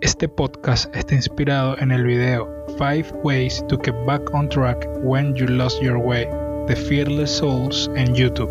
Este podcast está inspirado en el video Five Ways to Get Back on Track When You Lost Your Way de Fearless Souls en YouTube.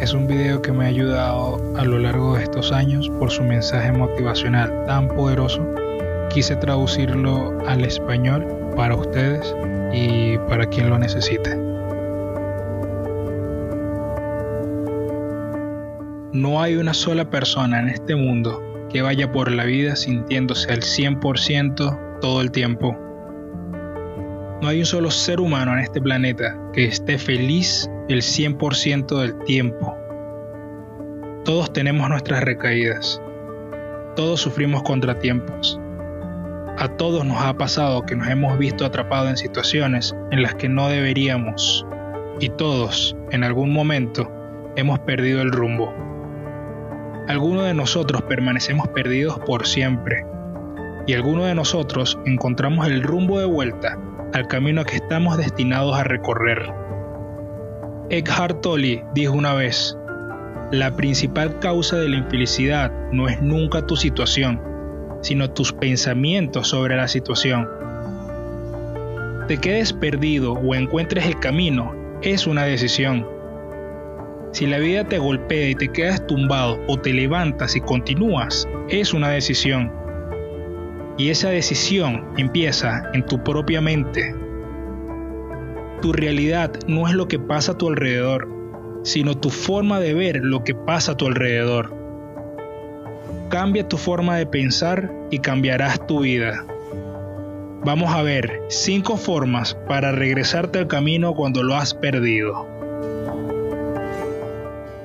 Es un video que me ha ayudado a lo largo de estos años por su mensaje motivacional tan poderoso. Quise traducirlo al español para ustedes y para quien lo necesite. No hay una sola persona en este mundo que vaya por la vida sintiéndose al 100% todo el tiempo. No hay un solo ser humano en este planeta que esté feliz el 100% del tiempo. Todos tenemos nuestras recaídas. Todos sufrimos contratiempos. A todos nos ha pasado que nos hemos visto atrapados en situaciones en las que no deberíamos. Y todos, en algún momento, hemos perdido el rumbo. Algunos de nosotros permanecemos perdidos por siempre y algunos de nosotros encontramos el rumbo de vuelta al camino que estamos destinados a recorrer. Eckhart Tolle dijo una vez, la principal causa de la infelicidad no es nunca tu situación, sino tus pensamientos sobre la situación. Te quedes perdido o encuentres el camino es una decisión si la vida te golpea y te quedas tumbado o te levantas y continúas, es una decisión. Y esa decisión empieza en tu propia mente. Tu realidad no es lo que pasa a tu alrededor, sino tu forma de ver lo que pasa a tu alrededor. Cambia tu forma de pensar y cambiarás tu vida. Vamos a ver 5 formas para regresarte al camino cuando lo has perdido.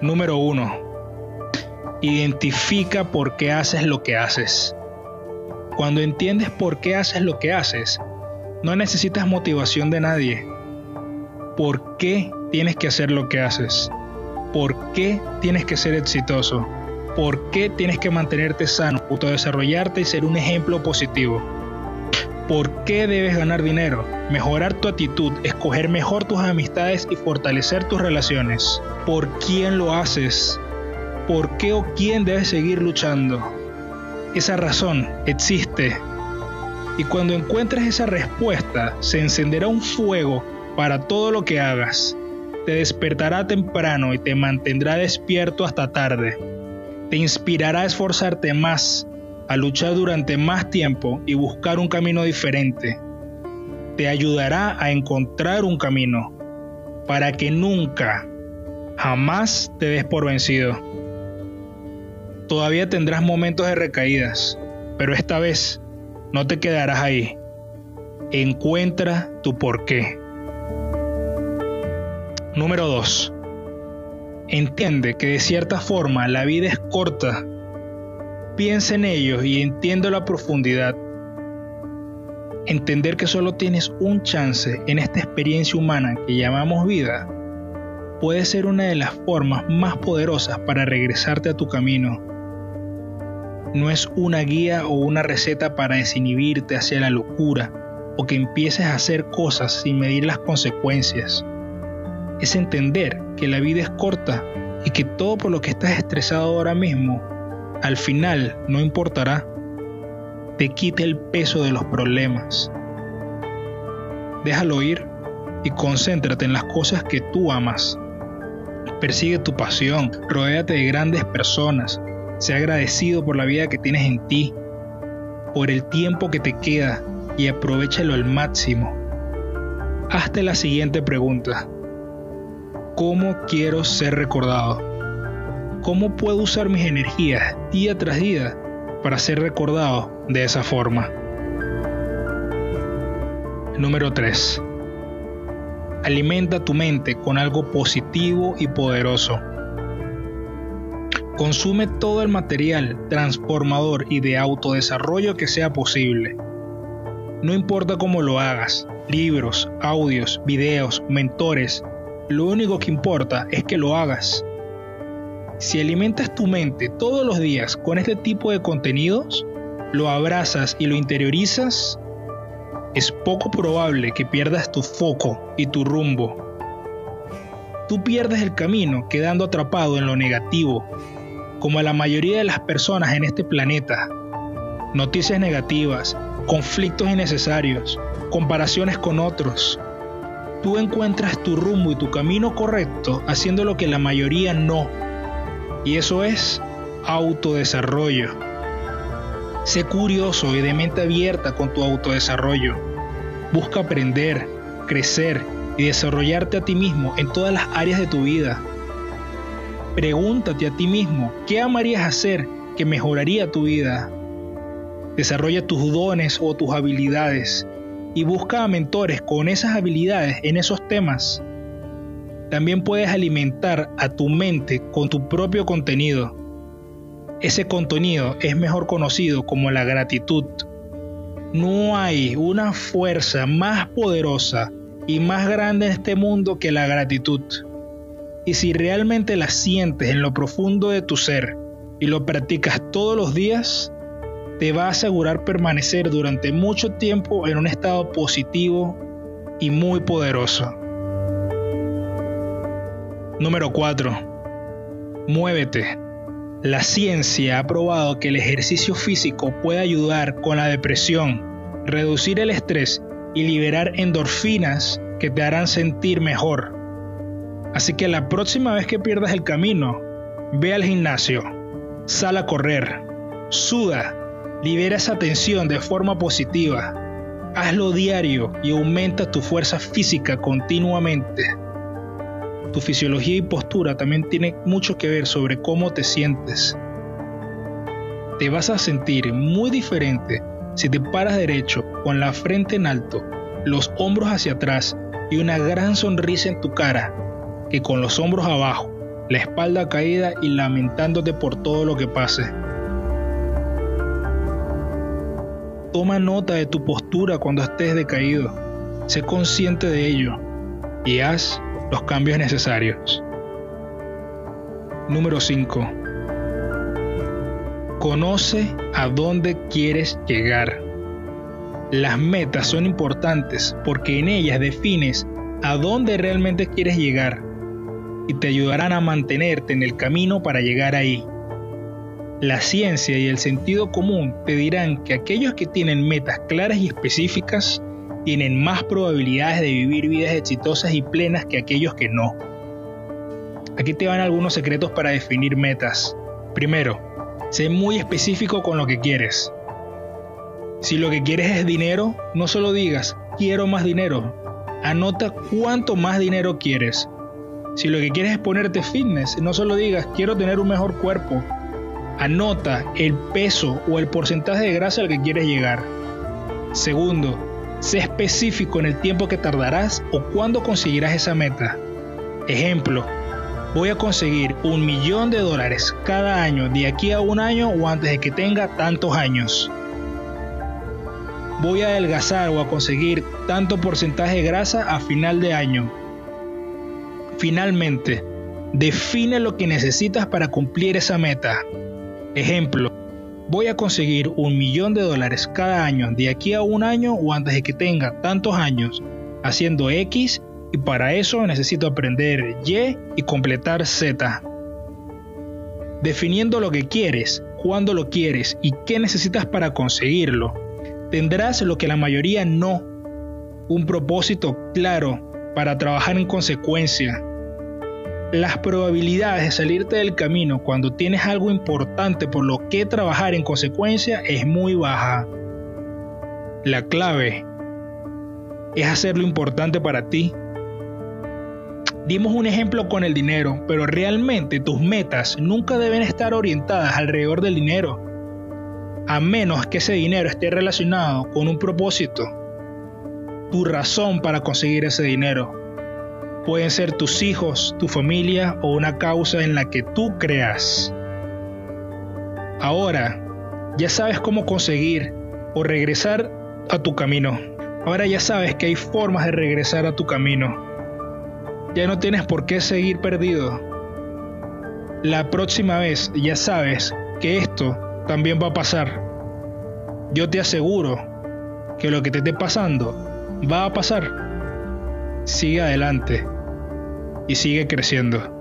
Número 1. Identifica por qué haces lo que haces. Cuando entiendes por qué haces lo que haces, no necesitas motivación de nadie. ¿Por qué tienes que hacer lo que haces? ¿Por qué tienes que ser exitoso? ¿Por qué tienes que mantenerte sano, autodesarrollarte y ser un ejemplo positivo? ¿Por qué debes ganar dinero? Mejorar tu actitud, escoger mejor tus amistades y fortalecer tus relaciones. ¿Por quién lo haces? ¿Por qué o quién debes seguir luchando? Esa razón existe. Y cuando encuentres esa respuesta, se encenderá un fuego para todo lo que hagas. Te despertará temprano y te mantendrá despierto hasta tarde. Te inspirará a esforzarte más a luchar durante más tiempo y buscar un camino diferente. Te ayudará a encontrar un camino para que nunca, jamás te des por vencido. Todavía tendrás momentos de recaídas, pero esta vez no te quedarás ahí. Encuentra tu porqué. Número 2. Entiende que de cierta forma la vida es corta Piensa en ellos y entiendo la profundidad. Entender que solo tienes un chance en esta experiencia humana que llamamos vida puede ser una de las formas más poderosas para regresarte a tu camino. No es una guía o una receta para desinhibirte hacia la locura o que empieces a hacer cosas sin medir las consecuencias. Es entender que la vida es corta y que todo por lo que estás estresado ahora mismo al final no importará, te quite el peso de los problemas. Déjalo ir y concéntrate en las cosas que tú amas. Persigue tu pasión, rodéate de grandes personas, sea agradecido por la vida que tienes en ti, por el tiempo que te queda y aprovechalo al máximo. Hazte la siguiente pregunta. ¿Cómo quiero ser recordado? ¿Cómo puedo usar mis energías día tras día para ser recordado de esa forma? Número 3. Alimenta tu mente con algo positivo y poderoso. Consume todo el material transformador y de autodesarrollo que sea posible. No importa cómo lo hagas, libros, audios, videos, mentores, lo único que importa es que lo hagas si alimentas tu mente todos los días con este tipo de contenidos, lo abrazas y lo interiorizas, es poco probable que pierdas tu foco y tu rumbo. Tú pierdes el camino quedando atrapado en lo negativo, como la mayoría de las personas en este planeta. Noticias negativas, conflictos innecesarios, comparaciones con otros. Tú encuentras tu rumbo y tu camino correcto haciendo lo que la mayoría no. Y eso es autodesarrollo. Sé curioso y de mente abierta con tu autodesarrollo. Busca aprender, crecer y desarrollarte a ti mismo en todas las áreas de tu vida. Pregúntate a ti mismo, ¿qué amarías hacer que mejoraría tu vida? Desarrolla tus dones o tus habilidades y busca a mentores con esas habilidades en esos temas. También puedes alimentar a tu mente con tu propio contenido. Ese contenido es mejor conocido como la gratitud. No hay una fuerza más poderosa y más grande en este mundo que la gratitud. Y si realmente la sientes en lo profundo de tu ser y lo practicas todos los días, te va a asegurar permanecer durante mucho tiempo en un estado positivo y muy poderoso. Número 4. Muévete. La ciencia ha probado que el ejercicio físico puede ayudar con la depresión, reducir el estrés y liberar endorfinas que te harán sentir mejor. Así que la próxima vez que pierdas el camino, ve al gimnasio, sal a correr, suda, libera esa tensión de forma positiva, hazlo diario y aumenta tu fuerza física continuamente. Tu fisiología y postura también tienen mucho que ver sobre cómo te sientes. Te vas a sentir muy diferente si te paras derecho con la frente en alto, los hombros hacia atrás y una gran sonrisa en tu cara que con los hombros abajo, la espalda caída y lamentándote por todo lo que pase. Toma nota de tu postura cuando estés decaído. Sé consciente de ello y haz los cambios necesarios. Número 5. Conoce a dónde quieres llegar. Las metas son importantes porque en ellas defines a dónde realmente quieres llegar y te ayudarán a mantenerte en el camino para llegar ahí. La ciencia y el sentido común te dirán que aquellos que tienen metas claras y específicas tienen más probabilidades de vivir vidas exitosas y plenas que aquellos que no. Aquí te van algunos secretos para definir metas. Primero, sé muy específico con lo que quieres. Si lo que quieres es dinero, no solo digas quiero más dinero, anota cuánto más dinero quieres si lo que quieres es ponerte fitness, no solo digas quiero tener un mejor cuerpo, anota el peso o el porcentaje de grasa al que quieres llegar. Segundo, sé específico en el tiempo que tardarás o cuándo conseguirás esa meta. Ejemplo, voy a conseguir un millón de dólares cada año de aquí a un año o antes de que tenga tantos años. Voy a adelgazar o a conseguir tanto porcentaje de grasa a final de año Finalmente, define lo que necesitas para cumplir esa meta. Ejemplo, voy a conseguir un millón de dólares cada año de aquí a un año o antes de que tenga tantos años haciendo X y para eso necesito aprender Y y completar Z. Definiendo lo que quieres, cuándo lo quieres y qué necesitas para conseguirlo, tendrás lo que la mayoría no, un propósito claro para trabajar en consecuencia. Las probabilidades de salirte del camino cuando tienes algo importante por lo que trabajar en consecuencia es muy baja. La clave es hacer lo importante para ti. Dimos un ejemplo con el dinero, pero realmente tus metas nunca deben estar orientadas alrededor del dinero, a menos que ese dinero esté relacionado con un propósito tu razón para conseguir ese dinero. Pueden ser tus hijos, tu familia o una causa en la que tú creas. Ahora, ya sabes cómo conseguir o regresar a tu camino. Ahora ya sabes que hay formas de regresar a tu camino. Ya no tienes por qué seguir perdido. La próxima vez ya sabes que esto también va a pasar. Yo te aseguro que lo que te esté pasando va a pasar. Sigue adelante y sigue creciendo.